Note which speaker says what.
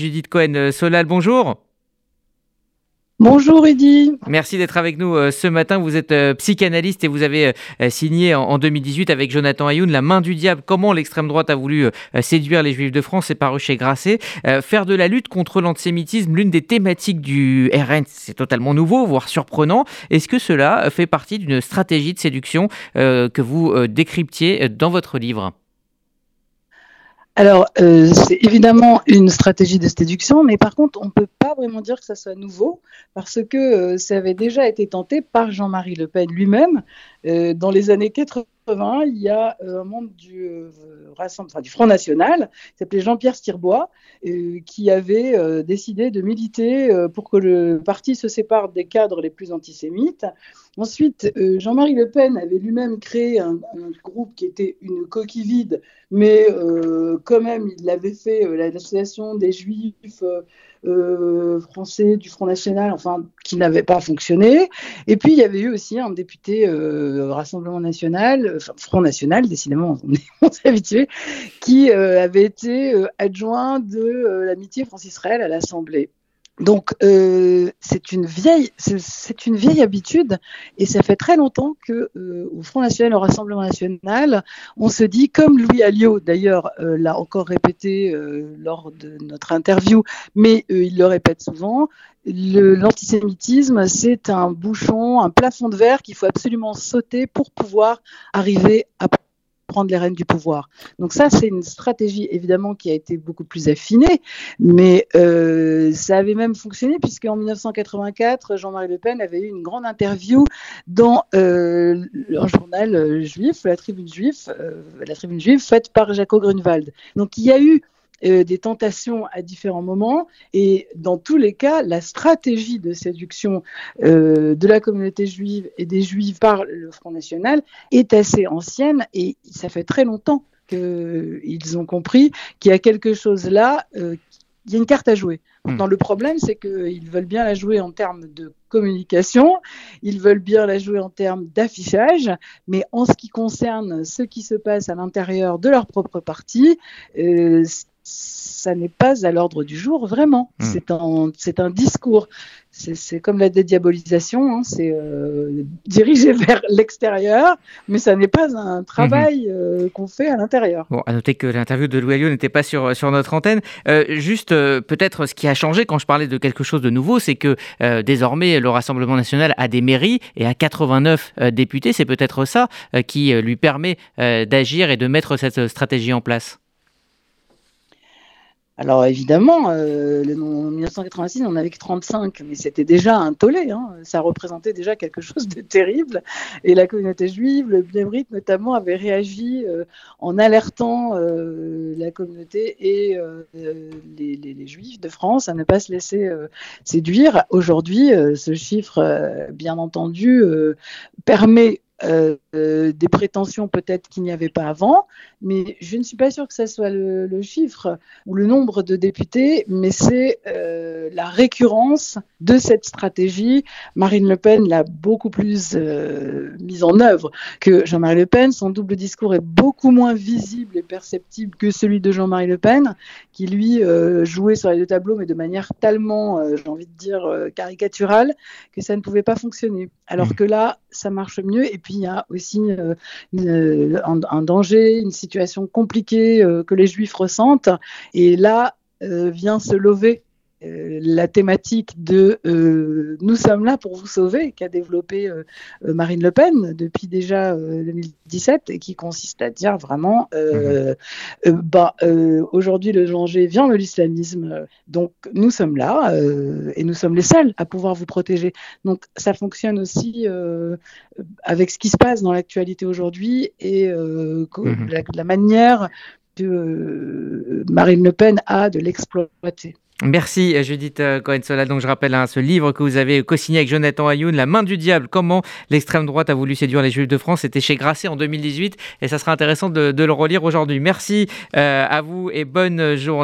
Speaker 1: Judith Cohen-Solal, bonjour.
Speaker 2: Bonjour Eddy.
Speaker 1: Merci d'être avec nous euh, ce matin. Vous êtes euh, psychanalyste et vous avez euh, signé en 2018 avec Jonathan Ayoun La main du diable, comment l'extrême droite a voulu séduire les juifs de France, c'est paru chez Grasset. Faire de la lutte contre l'antisémitisme l'une des thématiques du RN, c'est totalement nouveau, voire surprenant. Est-ce que cela fait partie d'une stratégie de séduction que vous décryptiez dans votre livre?
Speaker 2: Alors, euh, c'est évidemment une stratégie de séduction, mais par contre, on ne peut pas vraiment dire que ça soit nouveau, parce que euh, ça avait déjà été tenté par Jean-Marie Le Pen lui-même euh, dans les années 80 il y a un membre du, euh, du Front National, qui s'appelait Jean-Pierre Stirbois, qui avait décidé de militer pour que le parti se sépare des cadres les plus antisémites. Ensuite, Jean-Marie Le Pen avait lui-même créé un, groupe qui était une coquille vide, mais quand même, il avait fait l'association des Juifs euh, français du Front National, enfin, qui n'avait pas fonctionné. Et puis, il y avait eu aussi un député euh, Rassemblement National, enfin, Front National, décidément, on s'est habitué, qui euh, avait été adjoint de l'amitié France-Israël à l'Assemblée. Donc euh, c'est une vieille c'est une vieille habitude et ça fait très longtemps que euh, au Front National au Rassemblement National on se dit comme Louis Alliot d'ailleurs euh, l'a encore répété euh, lors de notre interview mais euh, il le répète souvent l'antisémitisme c'est un bouchon un plafond de verre qu'il faut absolument sauter pour pouvoir arriver à prendre les rênes du pouvoir. Donc ça, c'est une stratégie évidemment qui a été beaucoup plus affinée, mais euh, ça avait même fonctionné puisqu'en 1984, Jean-Marie Le Pen avait eu une grande interview dans euh, un journal euh, juif, la Tribune juive, euh, la Tribune juive faite par Jaco Grunwald. Donc il y a eu euh, des tentations à différents moments. Et dans tous les cas, la stratégie de séduction euh, de la communauté juive et des juifs par le Front National est assez ancienne et ça fait très longtemps qu'ils ont compris qu'il y a quelque chose là, euh, il y a une carte à jouer. Maintenant, hmm. le problème, c'est qu'ils veulent bien la jouer en termes de communication, ils veulent bien la jouer en termes d'affichage, mais en ce qui concerne ce qui se passe à l'intérieur de leur propre parti, euh, ça n'est pas à l'ordre du jour, vraiment. Hmm. C'est un, c'est un discours. C'est comme la dédiabolisation, hein, c'est euh, dirigé vers l'extérieur, mais ça n'est pas un travail hmm. euh, qu'on fait à l'intérieur.
Speaker 1: Bon, à noter que l'interview de Louis n'était pas sur, sur notre antenne. Euh, juste, peut-être ce qui a changé quand je parlais de quelque chose de nouveau, c'est que désormais, le Rassemblement national a des mairies et a 89 euh, députés. C'est peut-être ça qui lui permet d'agir et de mettre cette stratégie en place.
Speaker 2: Alors évidemment, euh, en 1986, on n'avait que 35, mais c'était déjà un tollé. Hein. Ça représentait déjà quelque chose de terrible. Et la communauté juive, le Bnebrit notamment, avait réagi euh, en alertant euh, la communauté et euh, les, les, juifs de France à ne pas se laisser euh, séduire. Aujourd'hui, ce chiffre, bien entendu, permet euh, euh, des prétentions peut-être qu'il n'y avait pas avant, mais je ne suis pas sûre que ce soit le, le, chiffre ou le nombre de députés, mais c'est euh, la récurrence de cette stratégie. Marine Le Pen l'a beaucoup plus mise en œuvre que Jean-Marie Le Pen. Son double discours est beaucoup moins visible et perceptible que celui de Jean-Marie Le Pen, qui lui jouait sur les deux tableaux, mais de manière tellement, j'ai envie de dire, caricaturale, que ça ne pouvait pas fonctionner. Alors mmh. que là, ça marche mieux. Et puis il y a aussi euh, une, un, danger, une situation compliquée euh, que les Juifs ressentent. Et là euh, vient se lever euh, la thématique de euh, Nous sommes là pour vous sauver, qu'a développé euh, Marine Le Pen depuis déjà 2017 euh, et qui consiste à dire vraiment mmh. bah, aujourd'hui le danger vient de l'islamisme, donc nous sommes là et nous sommes les seuls à pouvoir vous protéger. Donc ça fonctionne aussi avec ce qui se passe dans l'actualité aujourd'hui et mmh. la, la manière que Marine Le Pen a de l'exploiter.
Speaker 1: Merci Judith euh, Cohen-Sola. Donc je rappelle hein, ce livre que vous avez co-signé avec Jonathan Ayoun, La main du diable, comment l'extrême droite a voulu séduire les Juifs de France. C'était chez Grasset en 2018 et ça sera intéressant de, de le relire aujourd'hui. Merci euh, à vous et bonne journée.